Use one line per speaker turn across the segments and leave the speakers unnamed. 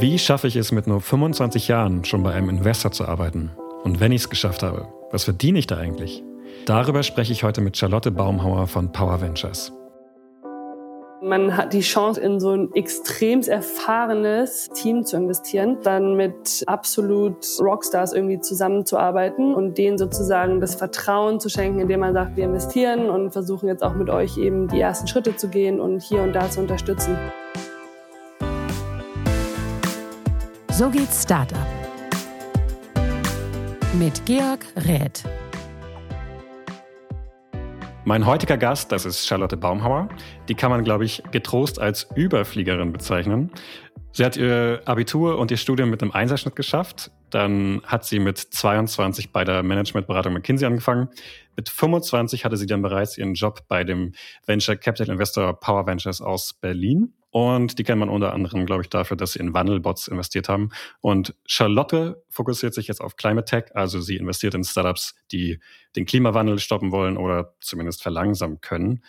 Wie schaffe ich es mit nur 25 Jahren schon bei einem Investor zu arbeiten? Und wenn ich es geschafft habe, was verdiene ich da eigentlich? Darüber spreche ich heute mit Charlotte Baumhauer von Power Ventures.
Man hat die Chance, in so ein extrem erfahrenes Team zu investieren, dann mit absolut Rockstars irgendwie zusammenzuarbeiten und denen sozusagen das Vertrauen zu schenken, indem man sagt, wir investieren und versuchen jetzt auch mit euch eben die ersten Schritte zu gehen und hier und da zu unterstützen.
So geht's Startup. Mit Georg Räth.
Mein heutiger Gast, das ist Charlotte Baumhauer. Die kann man, glaube ich, getrost als Überfliegerin bezeichnen. Sie hat ihr Abitur und ihr Studium mit einem Einserschnitt geschafft. Dann hat sie mit 22 bei der Managementberatung McKinsey angefangen. Mit 25 hatte sie dann bereits ihren Job bei dem Venture Capital Investor Power Ventures aus Berlin. Und die kennt man unter anderem, glaube ich, dafür, dass sie in Wandelbots investiert haben. Und Charlotte fokussiert sich jetzt auf Climate Tech, also sie investiert in Startups, die den Klimawandel stoppen wollen oder zumindest verlangsamen können.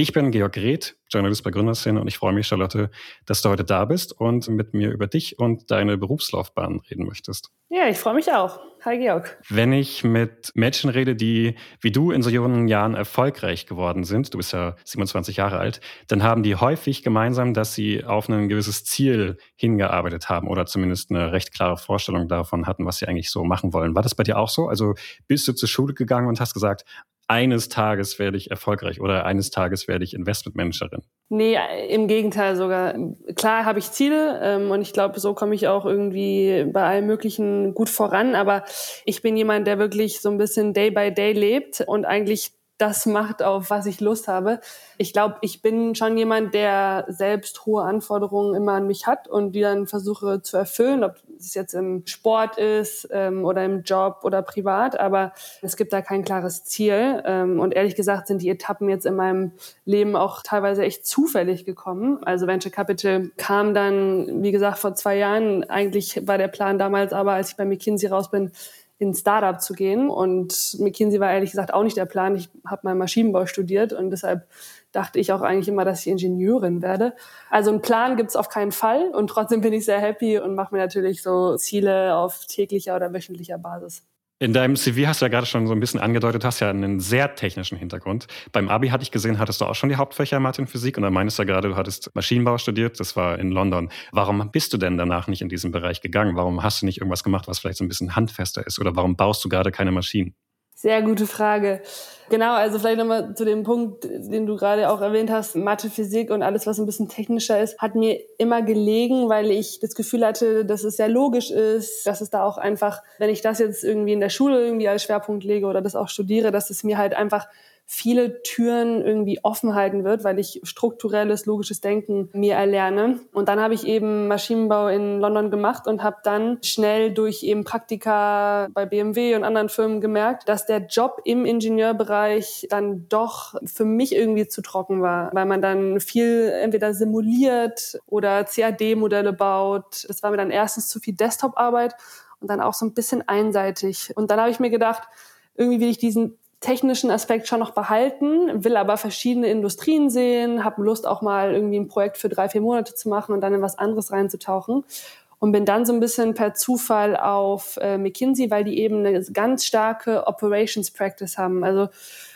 Ich bin Georg Reth, Journalist bei Gründerszene und ich freue mich, Charlotte, dass du heute da bist und mit mir über dich und deine Berufslaufbahn reden möchtest.
Ja, ich freue mich auch. Hi Georg.
Wenn ich mit Menschen rede, die wie du in so jungen Jahren erfolgreich geworden sind, du bist ja 27 Jahre alt, dann haben die häufig gemeinsam, dass sie auf ein gewisses Ziel hingearbeitet haben oder zumindest eine recht klare Vorstellung davon hatten, was sie eigentlich so machen wollen. War das bei dir auch so? Also bist du zur Schule gegangen und hast gesagt, eines Tages werde ich erfolgreich oder eines Tages werde ich Investmentmanagerin?
Nee, im Gegenteil sogar. Klar habe ich Ziele ähm, und ich glaube, so komme ich auch irgendwie bei allem Möglichen gut voran. Aber ich bin jemand, der wirklich so ein bisschen Day by Day lebt und eigentlich das macht, auf was ich Lust habe. Ich glaube, ich bin schon jemand, der selbst hohe Anforderungen immer an mich hat und die dann versuche zu erfüllen, ob es jetzt im Sport ist ähm, oder im Job oder privat. Aber es gibt da kein klares Ziel. Ähm, und ehrlich gesagt sind die Etappen jetzt in meinem Leben auch teilweise echt zufällig gekommen. Also Venture Capital kam dann, wie gesagt, vor zwei Jahren. Eigentlich war der Plan damals aber, als ich bei McKinsey raus bin, in Startup zu gehen. Und McKinsey war ehrlich gesagt auch nicht der Plan. Ich habe mal Maschinenbau studiert und deshalb dachte ich auch eigentlich immer, dass ich Ingenieurin werde. Also einen Plan gibt's auf keinen Fall und trotzdem bin ich sehr happy und mache mir natürlich so Ziele auf täglicher oder wöchentlicher Basis.
In deinem CV hast du ja gerade schon so ein bisschen angedeutet, hast ja einen sehr technischen Hintergrund. Beim Abi hatte ich gesehen, hattest du auch schon die Hauptfächer und Physik und dann meinst du ja gerade, du hattest Maschinenbau studiert, das war in London. Warum bist du denn danach nicht in diesen Bereich gegangen? Warum hast du nicht irgendwas gemacht, was vielleicht so ein bisschen handfester ist? Oder warum baust du gerade keine Maschinen?
Sehr gute Frage. Genau, also vielleicht nochmal zu dem Punkt, den du gerade auch erwähnt hast, Mathe, Physik und alles, was ein bisschen technischer ist, hat mir immer gelegen, weil ich das Gefühl hatte, dass es sehr logisch ist, dass es da auch einfach, wenn ich das jetzt irgendwie in der Schule irgendwie als Schwerpunkt lege oder das auch studiere, dass es mir halt einfach viele Türen irgendwie offen halten wird, weil ich strukturelles, logisches Denken mir erlerne. Und dann habe ich eben Maschinenbau in London gemacht und habe dann schnell durch eben Praktika bei BMW und anderen Firmen gemerkt, dass der Job im Ingenieurbereich dann doch für mich irgendwie zu trocken war, weil man dann viel entweder simuliert oder CAD-Modelle baut. Das war mir dann erstens zu viel Desktop-Arbeit und dann auch so ein bisschen einseitig. Und dann habe ich mir gedacht, irgendwie will ich diesen technischen Aspekt schon noch behalten, will aber verschiedene Industrien sehen, habe Lust auch mal irgendwie ein Projekt für drei, vier Monate zu machen und dann in was anderes reinzutauchen. Und bin dann so ein bisschen per Zufall auf äh, McKinsey, weil die eben eine ganz starke Operations Practice haben. Also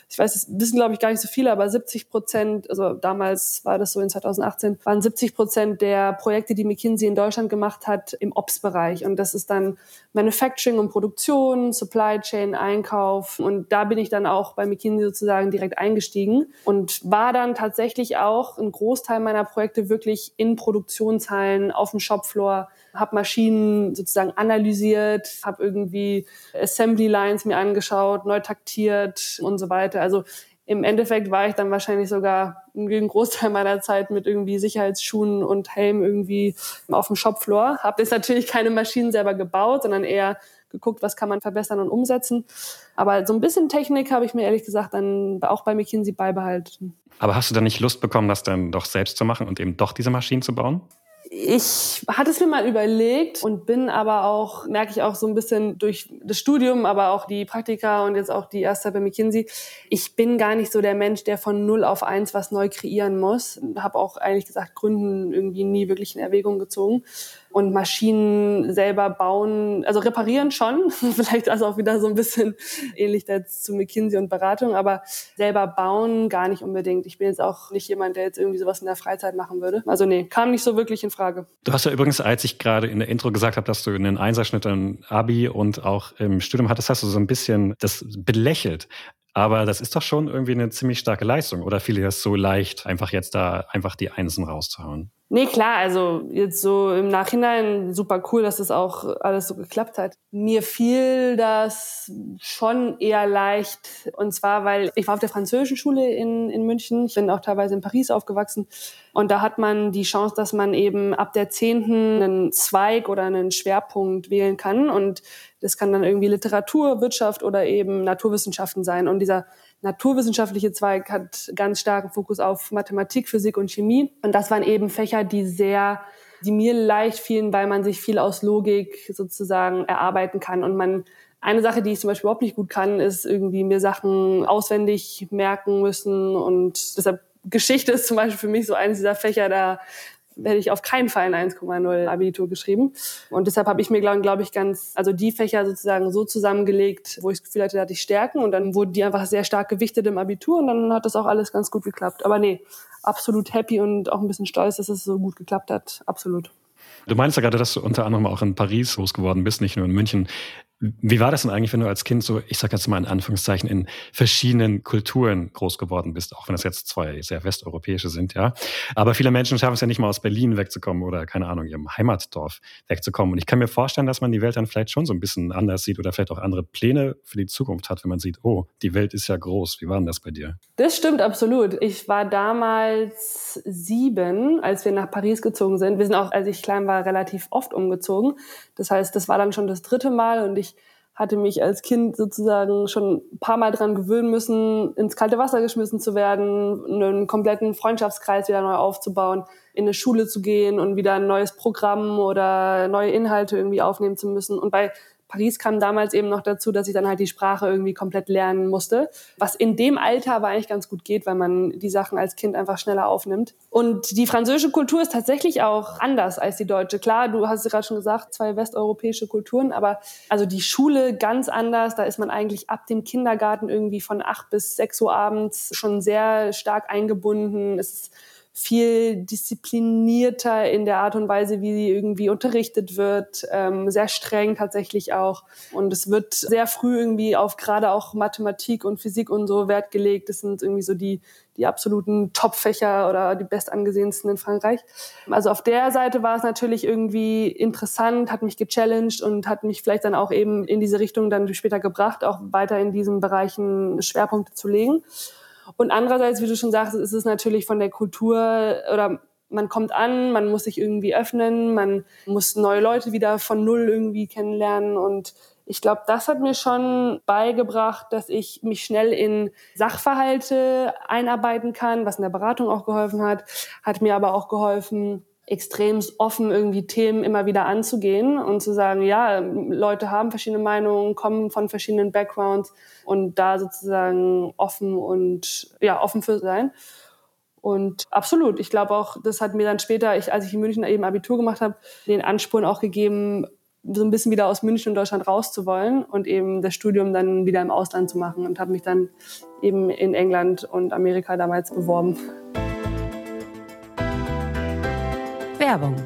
ich weiß, das wissen glaube ich gar nicht so viele, aber 70 Prozent, also damals war das so in 2018, waren 70 Prozent der Projekte, die McKinsey in Deutschland gemacht hat, im Ops-Bereich. Und das ist dann Manufacturing und Produktion, Supply Chain, Einkauf. Und da bin ich dann auch bei McKinsey sozusagen direkt eingestiegen und war dann tatsächlich auch ein Großteil meiner Projekte wirklich in Produktionshallen auf dem Shopfloor habe Maschinen sozusagen analysiert, habe irgendwie Assembly Lines mir angeschaut, neu taktiert und so weiter. Also im Endeffekt war ich dann wahrscheinlich sogar einen Großteil meiner Zeit mit irgendwie Sicherheitsschuhen und Helm irgendwie auf dem Shopfloor. Habe jetzt natürlich keine Maschinen selber gebaut, sondern eher geguckt, was kann man verbessern und umsetzen. Aber so ein bisschen Technik habe ich mir ehrlich gesagt dann auch bei McKinsey beibehalten.
Aber hast du dann nicht Lust bekommen, das dann doch selbst zu machen und eben doch diese Maschinen zu bauen?
Ich hatte es mir mal überlegt und bin aber auch, merke ich auch so ein bisschen durch das Studium, aber auch die Praktika und jetzt auch die erste bei McKinsey. Ich bin gar nicht so der Mensch, der von null auf eins was neu kreieren muss. Habe auch ehrlich gesagt Gründen irgendwie nie wirklich in Erwägung gezogen und Maschinen selber bauen, also reparieren schon, vielleicht also auch wieder so ein bisschen ähnlich zu McKinsey und Beratung, aber selber bauen gar nicht unbedingt. Ich bin jetzt auch nicht jemand, der jetzt irgendwie sowas in der Freizeit machen würde. Also nee, kam nicht so wirklich in Frage.
Du hast ja übrigens, als ich gerade in der Intro gesagt habe, dass du einen Einserschnitt an Abi und auch im Studium hattest, hast du so ein bisschen das belächelt. Aber das ist doch schon irgendwie eine ziemlich starke Leistung. Oder fiel dir das so leicht, einfach jetzt da einfach die Einsen rauszuhauen?
Nee, klar, also jetzt so im Nachhinein super cool, dass das auch alles so geklappt hat. Mir fiel das schon eher leicht. Und zwar, weil ich war auf der französischen Schule in, in München. Ich bin auch teilweise in Paris aufgewachsen. Und da hat man die Chance, dass man eben ab der zehnten einen Zweig oder einen Schwerpunkt wählen kann. Und das kann dann irgendwie Literatur, Wirtschaft oder eben Naturwissenschaften sein. Und dieser naturwissenschaftliche Zweig hat ganz starken Fokus auf Mathematik, Physik und Chemie. Und das waren eben Fächer, die sehr, die mir leicht fielen, weil man sich viel aus Logik sozusagen erarbeiten kann. Und man, eine Sache, die ich zum Beispiel überhaupt nicht gut kann, ist irgendwie mir Sachen auswendig merken müssen. Und deshalb Geschichte ist zum Beispiel für mich so eines dieser Fächer, da hätte ich auf keinen Fall ein 1,0 Abitur geschrieben. Und deshalb habe ich mir, glaube glaub ich, ganz, also die Fächer sozusagen so zusammengelegt, wo ich das Gefühl hatte, da hatte ich Stärken und dann wurden die einfach sehr stark gewichtet im Abitur und dann hat das auch alles ganz gut geklappt. Aber nee, absolut happy und auch ein bisschen stolz, dass es so gut geklappt hat. Absolut.
Du meinst ja gerade, dass du unter anderem auch in Paris groß geworden bist, nicht nur in München. Wie war das denn eigentlich, wenn du als Kind so, ich sag jetzt mal in Anführungszeichen, in verschiedenen Kulturen groß geworden bist, auch wenn das jetzt zwei sehr westeuropäische sind, ja? Aber viele Menschen schaffen es ja nicht mal aus Berlin wegzukommen oder, keine Ahnung, ihrem Heimatdorf wegzukommen. Und ich kann mir vorstellen, dass man die Welt dann vielleicht schon so ein bisschen anders sieht oder vielleicht auch andere Pläne für die Zukunft hat, wenn man sieht, oh, die Welt ist ja groß. Wie war denn das bei dir?
Das stimmt absolut. Ich war damals sieben, als wir nach Paris gezogen sind. Wir sind auch, als ich klein war, relativ oft umgezogen. Das heißt, das war dann schon das dritte Mal und ich hatte mich als Kind sozusagen schon ein paar Mal dran gewöhnen müssen, ins kalte Wasser geschmissen zu werden, einen kompletten Freundschaftskreis wieder neu aufzubauen, in eine Schule zu gehen und wieder ein neues Programm oder neue Inhalte irgendwie aufnehmen zu müssen. Und bei Paris kam damals eben noch dazu, dass ich dann halt die Sprache irgendwie komplett lernen musste, was in dem Alter aber eigentlich ganz gut geht, weil man die Sachen als Kind einfach schneller aufnimmt. Und die französische Kultur ist tatsächlich auch anders als die deutsche. Klar, du hast es gerade schon gesagt, zwei westeuropäische Kulturen, aber also die Schule ganz anders. Da ist man eigentlich ab dem Kindergarten irgendwie von acht bis sechs Uhr abends schon sehr stark eingebunden. Es ist viel disziplinierter in der Art und Weise, wie sie irgendwie unterrichtet wird, ähm, sehr streng tatsächlich auch. Und es wird sehr früh irgendwie auf gerade auch Mathematik und Physik und so Wert gelegt. Das sind irgendwie so die, die absoluten Top-Fächer oder die bestangesehensten in Frankreich. Also auf der Seite war es natürlich irgendwie interessant, hat mich gechallenged und hat mich vielleicht dann auch eben in diese Richtung dann später gebracht, auch weiter in diesen Bereichen Schwerpunkte zu legen. Und andererseits, wie du schon sagst, ist es natürlich von der Kultur oder man kommt an, man muss sich irgendwie öffnen, man muss neue Leute wieder von Null irgendwie kennenlernen. Und ich glaube, das hat mir schon beigebracht, dass ich mich schnell in Sachverhalte einarbeiten kann, was in der Beratung auch geholfen hat, hat mir aber auch geholfen, extrem offen irgendwie Themen immer wieder anzugehen und zu sagen, ja, Leute haben verschiedene Meinungen, kommen von verschiedenen Backgrounds und da sozusagen offen und ja, offen für sein. Und absolut, ich glaube auch, das hat mir dann später, ich, als ich in München eben Abitur gemacht habe, den Ansporn auch gegeben, so ein bisschen wieder aus München und Deutschland rauszuwollen und eben das Studium dann wieder im Ausland zu machen und habe mich dann eben in England und Amerika damals beworben.
Werbung.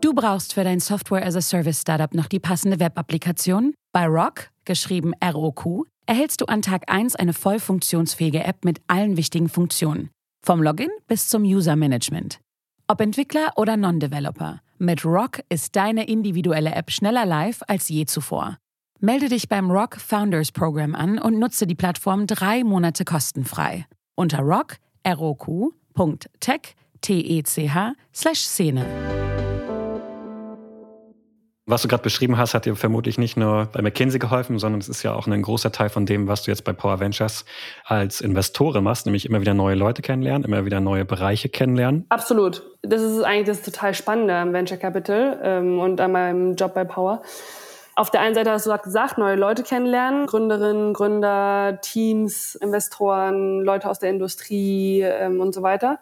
Du brauchst für dein Software as a Service Startup noch die passende Web-Applikation? Bei Rock, geschrieben ROQ, erhältst du an Tag 1 eine voll funktionsfähige App mit allen wichtigen Funktionen. Vom Login bis zum User-Management. Ob Entwickler oder Non-Developer, mit Rock ist deine individuelle App schneller live als je zuvor. Melde dich beim Rock Founders Program an und nutze die Plattform drei Monate kostenfrei. Unter rock, roq.tech tech slash Szene.
Was du gerade beschrieben hast, hat dir vermutlich nicht nur bei McKinsey geholfen, sondern es ist ja auch ein großer Teil von dem, was du jetzt bei Power Ventures als Investorin machst, nämlich immer wieder neue Leute kennenlernen, immer wieder neue Bereiche kennenlernen.
Absolut. Das ist eigentlich das total Spannende am Venture Capital ähm, und an meinem Job bei Power. Auf der einen Seite hast du gesagt, neue Leute kennenlernen, Gründerinnen, Gründer, Teams, Investoren, Leute aus der Industrie ähm, und so weiter.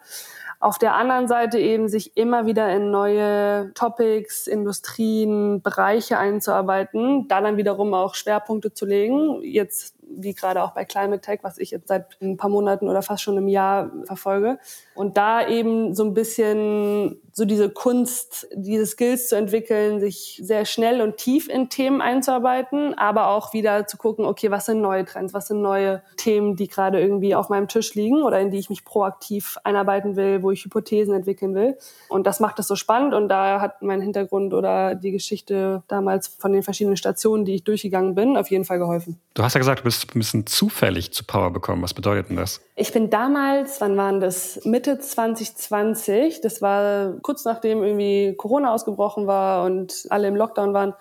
Auf der anderen Seite eben sich immer wieder in neue Topics, Industrien, Bereiche einzuarbeiten, da dann wiederum auch Schwerpunkte zu legen. Jetzt wie gerade auch bei Climate Tech, was ich jetzt seit ein paar Monaten oder fast schon einem Jahr verfolge. Und da eben so ein bisschen so diese Kunst, diese Skills zu entwickeln, sich sehr schnell und tief in Themen einzuarbeiten, aber auch wieder zu gucken, okay, was sind neue Trends, was sind neue Themen, die gerade irgendwie auf meinem Tisch liegen oder in die ich mich proaktiv einarbeiten will, wo ich Hypothesen entwickeln will. Und das macht es so spannend und da hat mein Hintergrund oder die Geschichte damals von den verschiedenen Stationen, die ich durchgegangen bin, auf jeden Fall geholfen.
Du hast ja gesagt, du bist ein bisschen zufällig zu Power bekommen. Was bedeutet denn das?
Ich bin damals, wann waren das? Mitte 2020. Das war kurz nachdem irgendwie Corona ausgebrochen war und alle im Lockdown waren,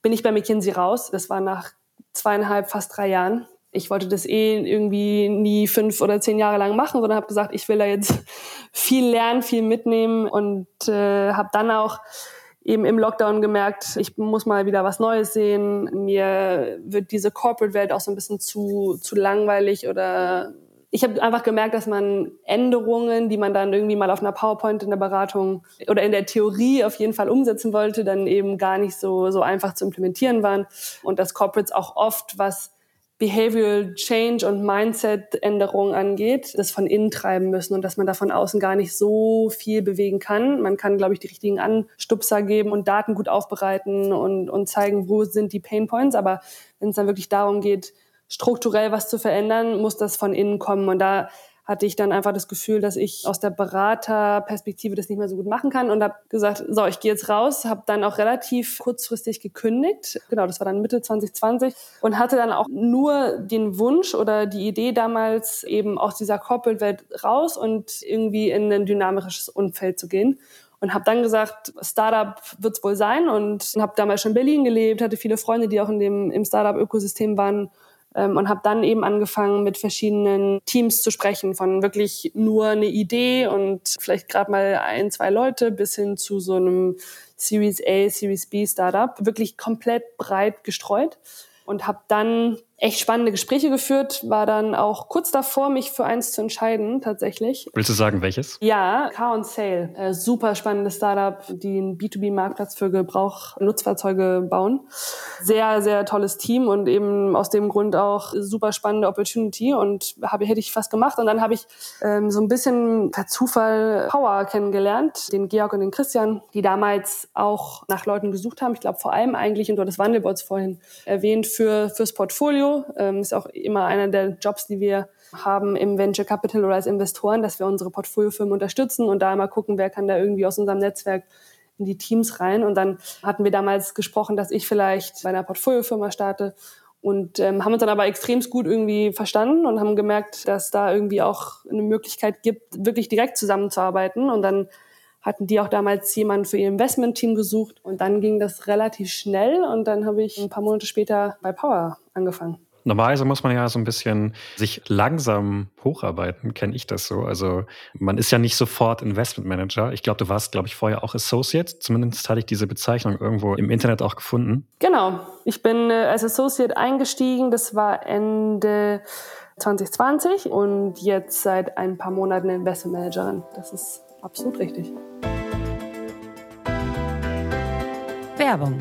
bin ich bei McKinsey raus. Das war nach zweieinhalb, fast drei Jahren. Ich wollte das eh irgendwie nie fünf oder zehn Jahre lang machen, sondern habe gesagt, ich will da jetzt viel lernen, viel mitnehmen und äh, habe dann auch eben im Lockdown gemerkt, ich muss mal wieder was Neues sehen. Mir wird diese Corporate-Welt auch so ein bisschen zu, zu langweilig oder ich habe einfach gemerkt, dass man Änderungen, die man dann irgendwie mal auf einer PowerPoint in der Beratung oder in der Theorie auf jeden Fall umsetzen wollte, dann eben gar nicht so, so einfach zu implementieren waren und dass Corporates auch oft was Behavioral Change und Mindset-Änderung angeht, das von innen treiben müssen und dass man da von außen gar nicht so viel bewegen kann. Man kann, glaube ich, die richtigen Anstupser geben und Daten gut aufbereiten und, und zeigen, wo sind die Pain Points. Aber wenn es dann wirklich darum geht, strukturell was zu verändern, muss das von innen kommen. Und da hatte ich dann einfach das Gefühl, dass ich aus der Beraterperspektive das nicht mehr so gut machen kann und habe gesagt, so, ich gehe jetzt raus, habe dann auch relativ kurzfristig gekündigt. Genau, das war dann Mitte 2020 und hatte dann auch nur den Wunsch oder die Idee damals eben aus dieser Corporate-Welt raus und irgendwie in ein dynamisches Umfeld zu gehen und habe dann gesagt, Startup wird es wohl sein und habe damals schon in Berlin gelebt, hatte viele Freunde, die auch in dem im Startup-Ökosystem waren ähm, und habe dann eben angefangen, mit verschiedenen Teams zu sprechen, von wirklich nur eine Idee und vielleicht gerade mal ein, zwei Leute bis hin zu so einem Series A, Series B Startup, wirklich komplett breit gestreut. Und habe dann echt spannende Gespräche geführt, war dann auch kurz davor, mich für eins zu entscheiden, tatsächlich.
Willst du sagen, welches?
Ja, Car on Sale. Äh, super spannendes Startup, die einen B2B-Marktplatz für Gebrauch-Nutzfahrzeuge bauen. Sehr, sehr tolles Team und eben aus dem Grund auch super spannende Opportunity und habe, hätte ich fast gemacht. Und dann habe ich ähm, so ein bisschen per Zufall Power kennengelernt, den Georg und den Christian, die damals auch nach Leuten gesucht haben. Ich glaube vor allem eigentlich, und du hattest Wandelbots vorhin erwähnt, für, fürs Portfolio ähm, ist auch immer einer der Jobs, die wir haben im Venture Capital oder als Investoren, dass wir unsere Portfoliofirmen unterstützen und da immer gucken, wer kann da irgendwie aus unserem Netzwerk in die Teams rein. Und dann hatten wir damals gesprochen, dass ich vielleicht bei einer Portfoliofirma starte und ähm, haben uns dann aber extremst gut irgendwie verstanden und haben gemerkt, dass da irgendwie auch eine Möglichkeit gibt, wirklich direkt zusammenzuarbeiten. Und dann hatten die auch damals jemanden für ihr Investmentteam gesucht und dann ging das relativ schnell und dann habe ich ein paar Monate später bei Power angefangen.
Normalerweise muss man ja so ein bisschen sich langsam hocharbeiten, kenne ich das so. Also man ist ja nicht sofort Investment Manager. Ich glaube, du warst, glaube ich, vorher auch Associate. Zumindest hatte ich diese Bezeichnung irgendwo im Internet auch gefunden.
Genau. Ich bin äh, als Associate eingestiegen. Das war Ende 2020 und jetzt seit ein paar Monaten Investment Managerin. Das ist absolut richtig.
Werbung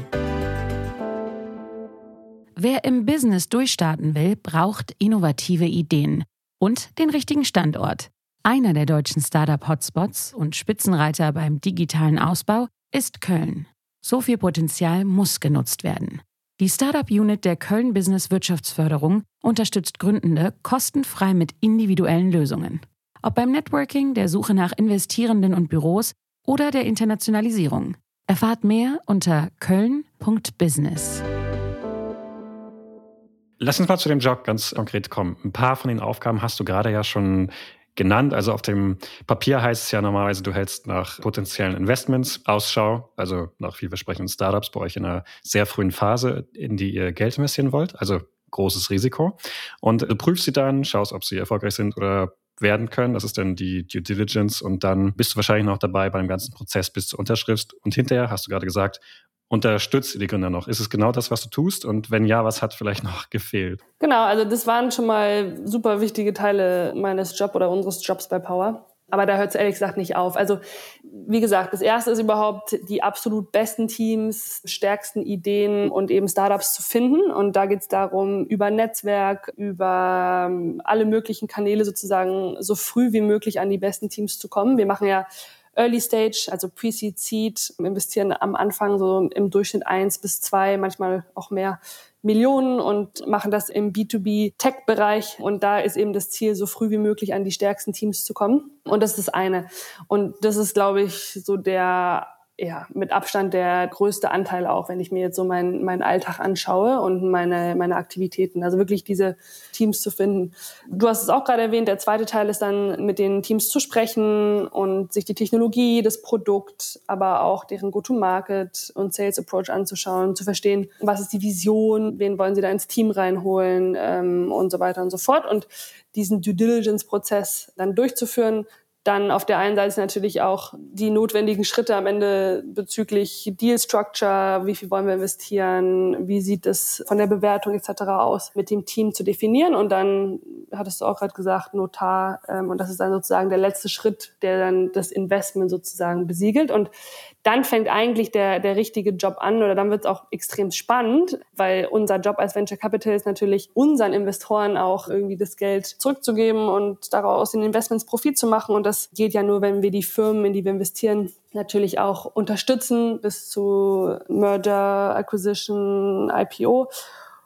Wer im Business durchstarten will, braucht innovative Ideen und den richtigen Standort. Einer der deutschen Startup-Hotspots und Spitzenreiter beim digitalen Ausbau ist Köln. So viel Potenzial muss genutzt werden. Die Startup-Unit der Köln Business Wirtschaftsförderung unterstützt Gründende kostenfrei mit individuellen Lösungen. Ob beim Networking, der Suche nach Investierenden und Büros oder der Internationalisierung. Erfahrt mehr unter köln.business.
Lass uns mal zu dem Job ganz konkret kommen. Ein paar von den Aufgaben hast du gerade ja schon genannt. Also auf dem Papier heißt es ja normalerweise, du hältst nach potenziellen Investments Ausschau, also nach vielversprechenden Startups bei euch in einer sehr frühen Phase, in die ihr Geld investieren wollt. Also großes Risiko. Und du prüfst sie dann, schaust, ob sie erfolgreich sind oder werden können. Das ist dann die Due Diligence und dann bist du wahrscheinlich noch dabei beim ganzen Prozess bis zur Unterschrift. Und hinterher, hast du gerade gesagt, unterstützt ihr die Gründer noch? Ist es genau das, was du tust? Und wenn ja, was hat vielleicht noch gefehlt?
Genau, also das waren schon mal super wichtige Teile meines Jobs oder unseres Jobs bei Power. Aber da hört es ehrlich gesagt nicht auf. Also wie gesagt, das Erste ist überhaupt die absolut besten Teams, stärksten Ideen und eben Startups zu finden. Und da geht es darum, über Netzwerk, über ähm, alle möglichen Kanäle sozusagen so früh wie möglich an die besten Teams zu kommen. Wir machen ja Early Stage, also Pre-Seed, Seed, investieren am Anfang so im Durchschnitt eins bis zwei, manchmal auch mehr Millionen und machen das im B2B-Tech-Bereich. Und da ist eben das Ziel, so früh wie möglich an die stärksten Teams zu kommen. Und das ist das eine. Und das ist, glaube ich, so der ja, mit Abstand der größte Anteil auch, wenn ich mir jetzt so meinen meinen Alltag anschaue und meine, meine Aktivitäten. Also wirklich diese Teams zu finden. Du hast es auch gerade erwähnt, der zweite Teil ist dann mit den Teams zu sprechen und sich die Technologie, das Produkt, aber auch deren Go-to-Market und Sales Approach anzuschauen, zu verstehen, was ist die Vision, wen wollen sie da ins Team reinholen ähm, und so weiter und so fort. Und diesen Due Diligence-Prozess dann durchzuführen, dann auf der einen Seite natürlich auch die notwendigen Schritte am Ende bezüglich Deal Structure, wie viel wollen wir investieren, wie sieht es von der Bewertung etc. aus, mit dem Team zu definieren und dann hattest du auch gerade gesagt Notar ähm, und das ist dann sozusagen der letzte Schritt, der dann das Investment sozusagen besiegelt und dann fängt eigentlich der, der richtige Job an oder dann wird es auch extrem spannend, weil unser Job als Venture Capital ist natürlich unseren Investoren auch irgendwie das Geld zurückzugeben und daraus den Investments Profit zu machen. Und das geht ja nur, wenn wir die Firmen, in die wir investieren, natürlich auch unterstützen bis zu Merger, Acquisition, IPO.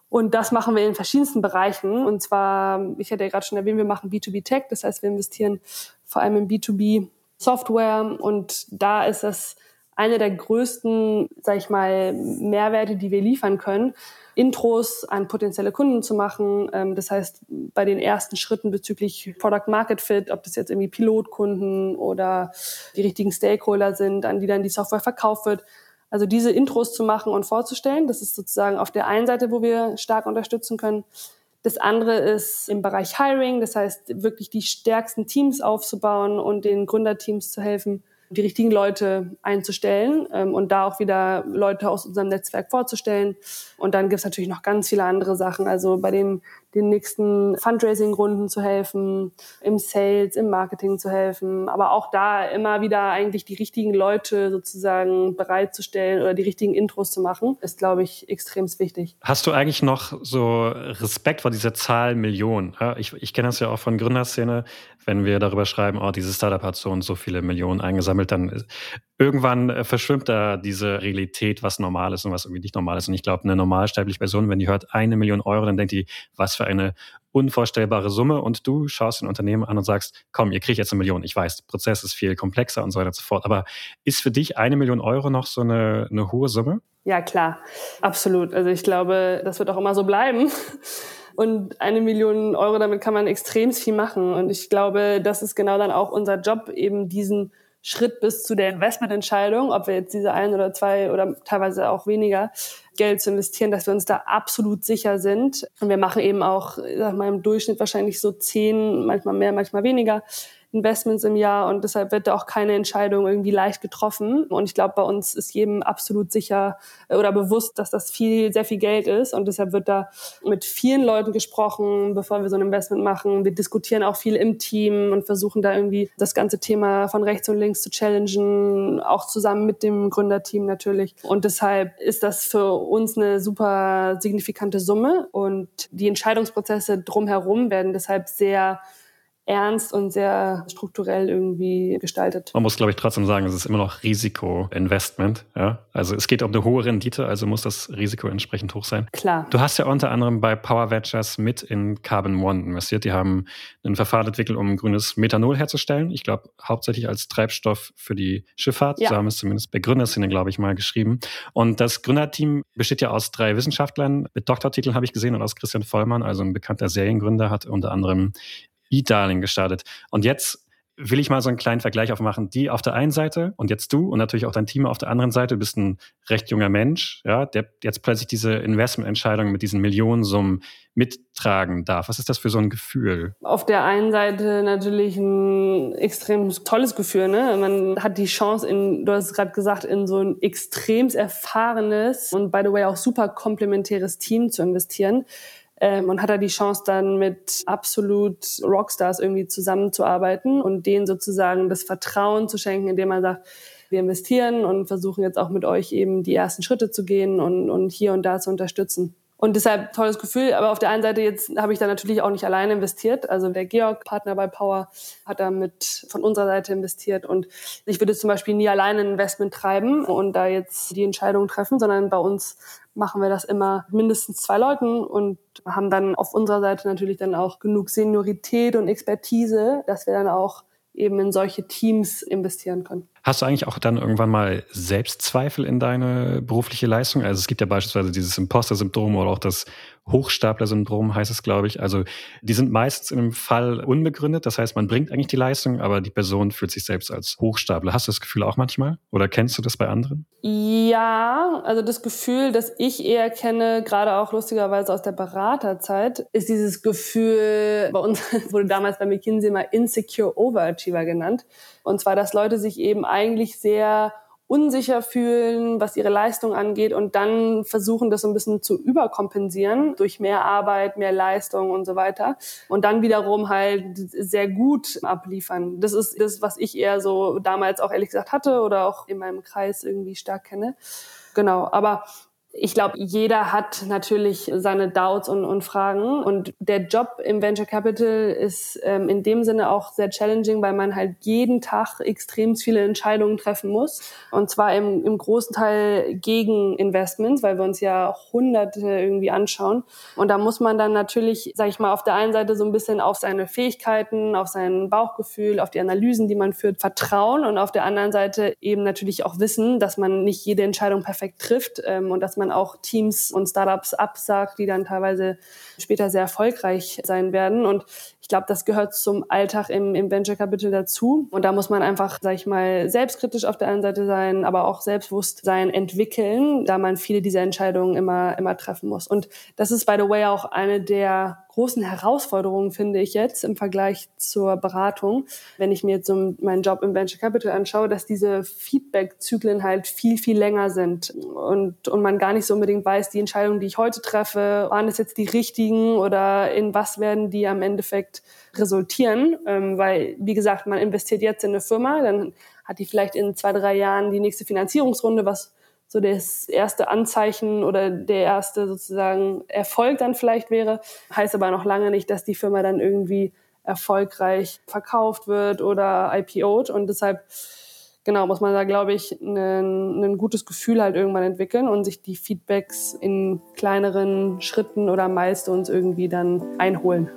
Und das machen wir in verschiedensten Bereichen. Und zwar, ich hatte ja gerade schon erwähnt, wir machen B2B Tech. Das heißt, wir investieren vor allem in B2B Software. Und da ist das eine der größten, sag ich mal, Mehrwerte, die wir liefern können, Intros an potenzielle Kunden zu machen. Ähm, das heißt, bei den ersten Schritten bezüglich Product Market Fit, ob das jetzt irgendwie Pilotkunden oder die richtigen Stakeholder sind, an die dann die Software verkauft wird. Also diese Intros zu machen und vorzustellen, das ist sozusagen auf der einen Seite, wo wir stark unterstützen können. Das andere ist im Bereich Hiring, das heißt wirklich die stärksten Teams aufzubauen und den Gründerteams zu helfen, die richtigen Leute einzustellen ähm, und da auch wieder Leute aus unserem Netzwerk vorzustellen. Und dann gibt es natürlich noch ganz viele andere Sachen. Also bei den, den nächsten Fundraising-Runden zu helfen, im Sales, im Marketing zu helfen, aber auch da immer wieder eigentlich die richtigen Leute sozusagen bereitzustellen oder die richtigen Intros zu machen, ist, glaube ich, extrem wichtig.
Hast du eigentlich noch so Respekt vor dieser Zahl Millionen? Ich, ich kenne das ja auch von Gründerszene wenn wir darüber schreiben, oh, dieses Startup hat so und so viele Millionen eingesammelt, dann irgendwann äh, verschwimmt da diese Realität, was normal ist und was irgendwie nicht normal ist. Und ich glaube, eine normalsterbliche Person, wenn die hört eine Million Euro, dann denkt die, was für eine unvorstellbare Summe. Und du schaust ein Unternehmen an und sagst, komm, ihr kriegt jetzt eine Million. Ich weiß, der Prozess ist viel komplexer und so weiter und so fort. Aber ist für dich eine Million Euro noch so eine, eine hohe Summe?
Ja, klar. Absolut. Also ich glaube, das wird auch immer so bleiben. Und eine Million Euro, damit kann man extrem viel machen. Und ich glaube, das ist genau dann auch unser Job, eben diesen Schritt bis zu der Investmententscheidung, ob wir jetzt diese ein oder zwei oder teilweise auch weniger Geld zu investieren, dass wir uns da absolut sicher sind. Und wir machen eben auch, sag mal, im Durchschnitt wahrscheinlich so zehn, manchmal mehr, manchmal weniger Investments im Jahr und deshalb wird da auch keine Entscheidung irgendwie leicht getroffen. Und ich glaube, bei uns ist jedem absolut sicher äh, oder bewusst, dass das viel, sehr viel Geld ist und deshalb wird da mit vielen Leuten gesprochen, bevor wir so ein Investment machen. Wir diskutieren auch viel im Team und versuchen da irgendwie das ganze Thema von rechts und links zu challengen, auch zusammen mit dem Gründerteam natürlich. Und deshalb ist das für uns eine super signifikante Summe und die Entscheidungsprozesse drumherum werden deshalb sehr ernst und sehr strukturell irgendwie gestaltet.
Man muss, glaube ich, trotzdem sagen, es ist immer noch Risikoinvestment. Ja? Also es geht um eine hohe Rendite, also muss das Risiko entsprechend hoch sein.
Klar.
Du hast ja unter anderem bei Power Ventures mit in Carbon One investiert. Die haben ein Verfahren entwickelt, um grünes Methanol herzustellen. Ich glaube, hauptsächlich als Treibstoff für die Schifffahrt. Ja. So haben es zumindest bei Gründerszene, glaube ich, mal geschrieben. Und das Gründerteam besteht ja aus drei Wissenschaftlern. Mit Doktortiteln habe ich gesehen und aus Christian Vollmann, also ein bekannter Seriengründer, hat unter anderem E-Darling gestartet. Und jetzt will ich mal so einen kleinen Vergleich aufmachen. Die auf der einen Seite und jetzt du und natürlich auch dein Team auf der anderen Seite. Du bist ein recht junger Mensch, ja, der jetzt plötzlich diese Investmententscheidung mit diesen Millionensummen mittragen darf. Was ist das für so ein Gefühl?
Auf der einen Seite natürlich ein extrem tolles Gefühl. Ne? Man hat die Chance, in, du hast es gerade gesagt, in so ein extrem erfahrenes und by the way auch super komplementäres Team zu investieren ähm, und hat er die Chance dann mit absolut Rockstars irgendwie zusammenzuarbeiten und denen sozusagen das Vertrauen zu schenken, indem man sagt, wir investieren und versuchen jetzt auch mit euch eben die ersten Schritte zu gehen und, und hier und da zu unterstützen. Und deshalb tolles Gefühl. Aber auf der einen Seite jetzt habe ich da natürlich auch nicht alleine investiert. Also der Georg, Partner bei Power, hat da mit von unserer Seite investiert. Und ich würde zum Beispiel nie alleine ein Investment treiben und da jetzt die Entscheidung treffen, sondern bei uns machen wir das immer mindestens zwei Leuten und haben dann auf unserer Seite natürlich dann auch genug Seniorität und Expertise, dass wir dann auch eben in solche Teams investieren können.
Hast du eigentlich auch dann irgendwann mal Selbstzweifel in deine berufliche Leistung? Also es gibt ja beispielsweise dieses Imposter-Syndrom oder auch das Hochstapler-Syndrom heißt es, glaube ich. Also die sind meistens einem Fall unbegründet. Das heißt, man bringt eigentlich die Leistung, aber die Person fühlt sich selbst als Hochstapler. Hast du das Gefühl auch manchmal? Oder kennst du das bei anderen?
Ja, also das Gefühl, das ich eher kenne, gerade auch lustigerweise aus der Beraterzeit, ist dieses Gefühl, bei uns wurde damals bei McKinsey mal Insecure Overachiever genannt. Und zwar, dass Leute sich eben eigentlich sehr unsicher fühlen, was ihre Leistung angeht und dann versuchen, das so ein bisschen zu überkompensieren durch mehr Arbeit, mehr Leistung und so weiter und dann wiederum halt sehr gut abliefern. Das ist das, was ich eher so damals auch ehrlich gesagt hatte oder auch in meinem Kreis irgendwie stark kenne. Genau, aber ich glaube, jeder hat natürlich seine Doubts und, und, Fragen. Und der Job im Venture Capital ist ähm, in dem Sinne auch sehr challenging, weil man halt jeden Tag extrem viele Entscheidungen treffen muss. Und zwar im, im großen Teil gegen Investments, weil wir uns ja hunderte irgendwie anschauen. Und da muss man dann natürlich, sag ich mal, auf der einen Seite so ein bisschen auf seine Fähigkeiten, auf sein Bauchgefühl, auf die Analysen, die man führt, vertrauen. Und auf der anderen Seite eben natürlich auch wissen, dass man nicht jede Entscheidung perfekt trifft ähm, und dass man auch Teams und Startups absagt, die dann teilweise später sehr erfolgreich sein werden. Und ich glaube, das gehört zum Alltag im, im Venture Capital dazu. Und da muss man einfach, sag ich mal, selbstkritisch auf der einen Seite sein, aber auch Selbstbewusstsein entwickeln, da man viele dieser Entscheidungen immer, immer treffen muss. Und das ist, by the way, auch eine der großen Herausforderungen, finde ich jetzt im Vergleich zur Beratung, wenn ich mir jetzt so meinen Job im Venture Capital anschaue, dass diese Feedback-Zyklen halt viel, viel länger sind und, und man gar nicht so unbedingt weiß, die Entscheidungen, die ich heute treffe, waren es jetzt die richtigen oder in was werden die am Endeffekt resultieren, ähm, weil, wie gesagt, man investiert jetzt in eine Firma, dann hat die vielleicht in zwei, drei Jahren die nächste Finanzierungsrunde, was so das erste Anzeichen oder der erste sozusagen Erfolg dann vielleicht wäre. Heißt aber noch lange nicht, dass die Firma dann irgendwie erfolgreich verkauft wird oder IPO'd und deshalb genau, muss man da, glaube ich, ein, ein gutes Gefühl halt irgendwann entwickeln und sich die Feedbacks in kleineren Schritten oder Milestones irgendwie dann einholen.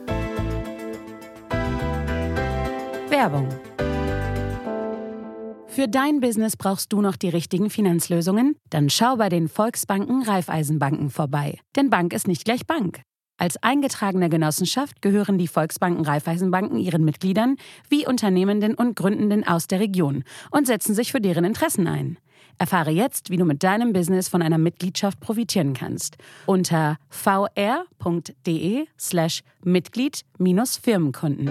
Werbung für dein Business brauchst du noch die richtigen Finanzlösungen? Dann schau bei den Volksbanken Raiffeisenbanken vorbei. Denn Bank ist nicht gleich Bank. Als eingetragene Genossenschaft gehören die Volksbanken Raiffeisenbanken ihren Mitgliedern wie Unternehmenden und Gründenden aus der Region und setzen sich für deren Interessen ein. Erfahre jetzt, wie du mit deinem Business von einer Mitgliedschaft profitieren kannst. Unter vr.de slash Mitglied-Firmenkunden.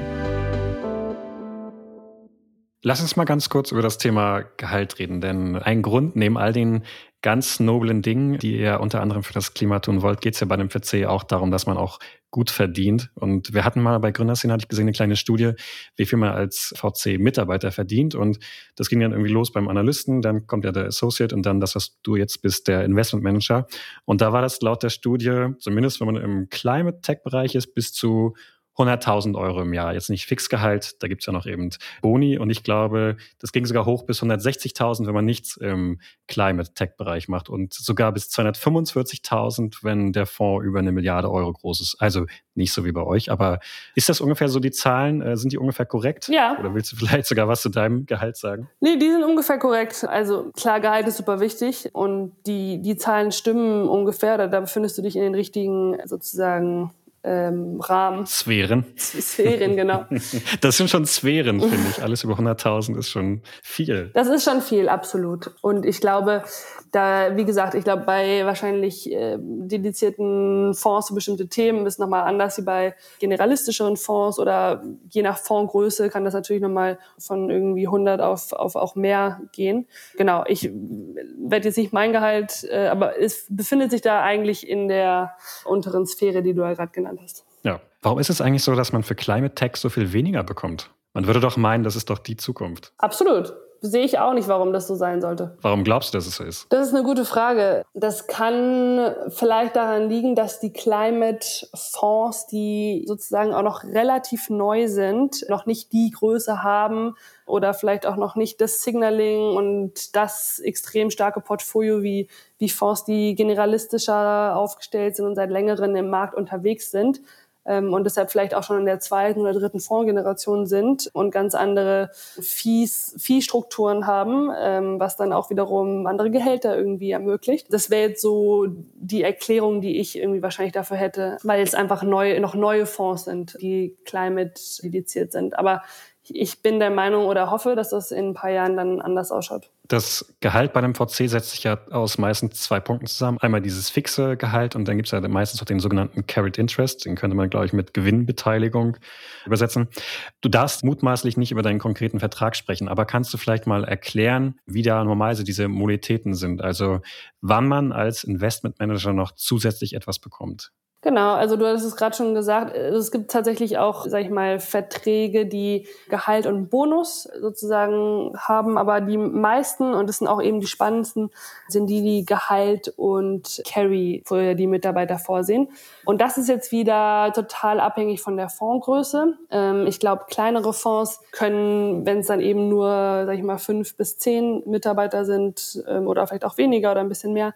Lass uns mal ganz kurz über das Thema Gehalt reden, denn ein Grund neben all den ganz noblen Dingen, die ihr unter anderem für das Klima tun wollt, geht es ja bei dem PC auch darum, dass man auch gut verdient. Und wir hatten mal bei Gründerszene, hatte ich gesehen, eine kleine Studie, wie viel man als VC-Mitarbeiter verdient. Und das ging dann irgendwie los beim Analysten, dann kommt ja der Associate und dann das, was du jetzt bist, der Investment Manager. Und da war das laut der Studie, zumindest wenn man im Climate Tech-Bereich ist, bis zu 100.000 Euro im Jahr. Jetzt nicht Fixgehalt, da gibt's ja noch eben Boni und ich glaube, das ging sogar hoch bis 160.000, wenn man nichts im Climate Tech Bereich macht und sogar bis 245.000, wenn der Fonds über eine Milliarde Euro groß ist. Also nicht so wie bei euch, aber ist das ungefähr so die Zahlen? Äh, sind die ungefähr korrekt?
Ja.
Oder willst du vielleicht sogar was zu deinem Gehalt sagen?
Nee, die sind ungefähr korrekt. Also klar, Gehalt ist super wichtig und die, die Zahlen stimmen ungefähr. Da, da befindest du dich in den richtigen sozusagen ähm, Rahmen.
Sphären.
Sphären, genau.
Das sind schon Sphären, finde ich. Alles über 100.000 ist schon viel.
Das ist schon viel, absolut. Und ich glaube, da, wie gesagt, ich glaube, bei wahrscheinlich äh, dedizierten Fonds für bestimmte Themen ist nochmal anders wie bei generalistischeren Fonds oder je nach Fondsgröße kann das natürlich nochmal von irgendwie 100 auf, auf auch mehr gehen. Genau, ich werde jetzt nicht mein Gehalt, äh, aber es befindet sich da eigentlich in der unteren Sphäre, die du ja gerade genannt hast.
Ja. Warum ist es eigentlich so, dass man für Climate Tech so viel weniger bekommt? Man würde doch meinen, das ist doch die Zukunft.
Absolut sehe ich auch nicht, warum das so sein sollte.
Warum glaubst du, dass es so ist?
Das ist eine gute Frage. Das kann vielleicht daran liegen, dass die Climate Fonds, die sozusagen auch noch relativ neu sind, noch nicht die Größe haben oder vielleicht auch noch nicht das Signaling und das extrem starke Portfolio wie, wie Fonds, die generalistischer aufgestellt sind und seit längerem im Markt unterwegs sind ähm, und deshalb vielleicht auch schon in der zweiten oder dritten Fondsgeneration sind und ganz andere Fees, Fee-Strukturen haben, ähm, was dann auch wiederum andere Gehälter irgendwie ermöglicht. Das wäre jetzt so die Erklärung, die ich irgendwie wahrscheinlich dafür hätte, weil es einfach neu, noch neue Fonds sind, die climate dediziert sind. Aber ich bin der Meinung oder hoffe, dass das in ein paar Jahren dann anders ausschaut.
Das Gehalt bei einem VC setzt sich ja aus meistens zwei Punkten zusammen. Einmal dieses fixe Gehalt und dann gibt es ja meistens auch den sogenannten Carried Interest. Den könnte man, glaube ich, mit Gewinnbeteiligung übersetzen. Du darfst mutmaßlich nicht über deinen konkreten Vertrag sprechen, aber kannst du vielleicht mal erklären, wie da normalerweise diese Monetäten sind? Also wann man als Investmentmanager noch zusätzlich etwas bekommt?
Genau, also du hattest es gerade schon gesagt, es gibt tatsächlich auch, sag ich mal, Verträge, die Gehalt und Bonus sozusagen haben, aber die meisten, und das sind auch eben die spannendsten, sind die, die Gehalt und Carry für die Mitarbeiter vorsehen. Und das ist jetzt wieder total abhängig von der Fondsgröße. Ähm, ich glaube, kleinere Fonds können, wenn es dann eben nur, sag ich mal, fünf bis zehn Mitarbeiter sind ähm, oder vielleicht auch weniger oder ein bisschen mehr,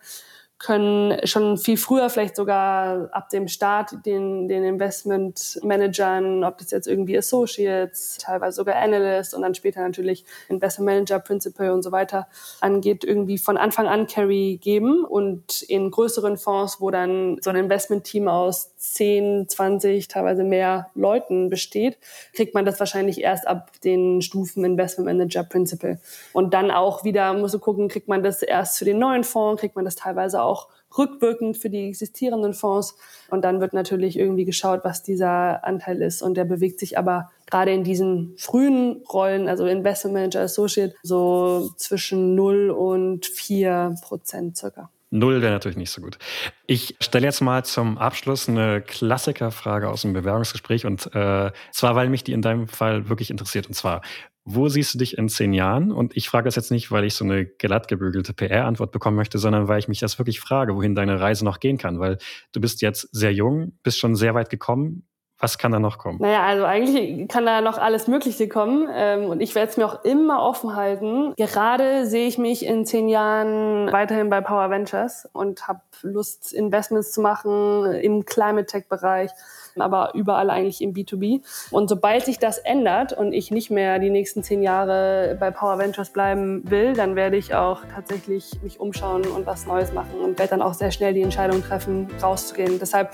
können schon viel früher, vielleicht sogar ab dem Start, den, den Investmentmanagern, ob das jetzt irgendwie Associates, teilweise sogar Analysts und dann später natürlich Investment Manager, Principal und so weiter angeht, irgendwie von Anfang an Carry geben. Und in größeren Fonds, wo dann so ein Investmentteam aus 10, 20, teilweise mehr Leuten besteht, kriegt man das wahrscheinlich erst ab den Stufen Investment Manager, Principal. Und dann auch wieder musst du gucken, kriegt man das erst für den neuen Fonds, kriegt man das teilweise auch auch rückwirkend für die existierenden Fonds. Und dann wird natürlich irgendwie geschaut, was dieser Anteil ist. Und der bewegt sich aber gerade in diesen frühen Rollen, also Investment Manager Associate, so zwischen 0 und 4 Prozent circa.
Null wäre natürlich nicht so gut. Ich stelle jetzt mal zum Abschluss eine Klassikerfrage aus dem Bewerbungsgespräch und äh, zwar, weil mich die in deinem Fall wirklich interessiert. Und zwar, wo siehst du dich in zehn Jahren? Und ich frage das jetzt nicht, weil ich so eine glatt gebügelte PR-Antwort bekommen möchte, sondern weil ich mich das wirklich frage, wohin deine Reise noch gehen kann. Weil du bist jetzt sehr jung, bist schon sehr weit gekommen. Was kann da noch kommen?
Naja, also eigentlich kann da noch alles Mögliche kommen. Ähm, und ich werde es mir auch immer offen halten. Gerade sehe ich mich in zehn Jahren weiterhin bei Power Ventures und habe Lust, Investments zu machen im Climate Tech-Bereich aber überall eigentlich im B2B. Und sobald sich das ändert und ich nicht mehr die nächsten zehn Jahre bei Power Ventures bleiben will, dann werde ich auch tatsächlich mich umschauen und was Neues machen und werde dann auch sehr schnell die Entscheidung treffen, rauszugehen. Deshalb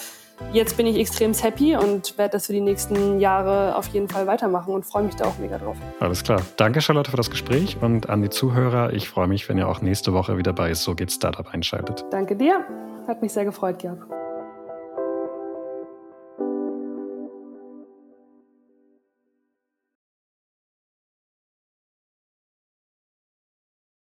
Jetzt bin ich extrem happy und werde das für die nächsten Jahre auf jeden Fall weitermachen und freue mich da auch mega drauf.
Alles klar. Danke, Charlotte, für das Gespräch und an die Zuhörer. Ich freue mich, wenn ihr auch nächste Woche wieder bei So geht Startup einschaltet.
Danke dir. Hat mich sehr gefreut, Georg.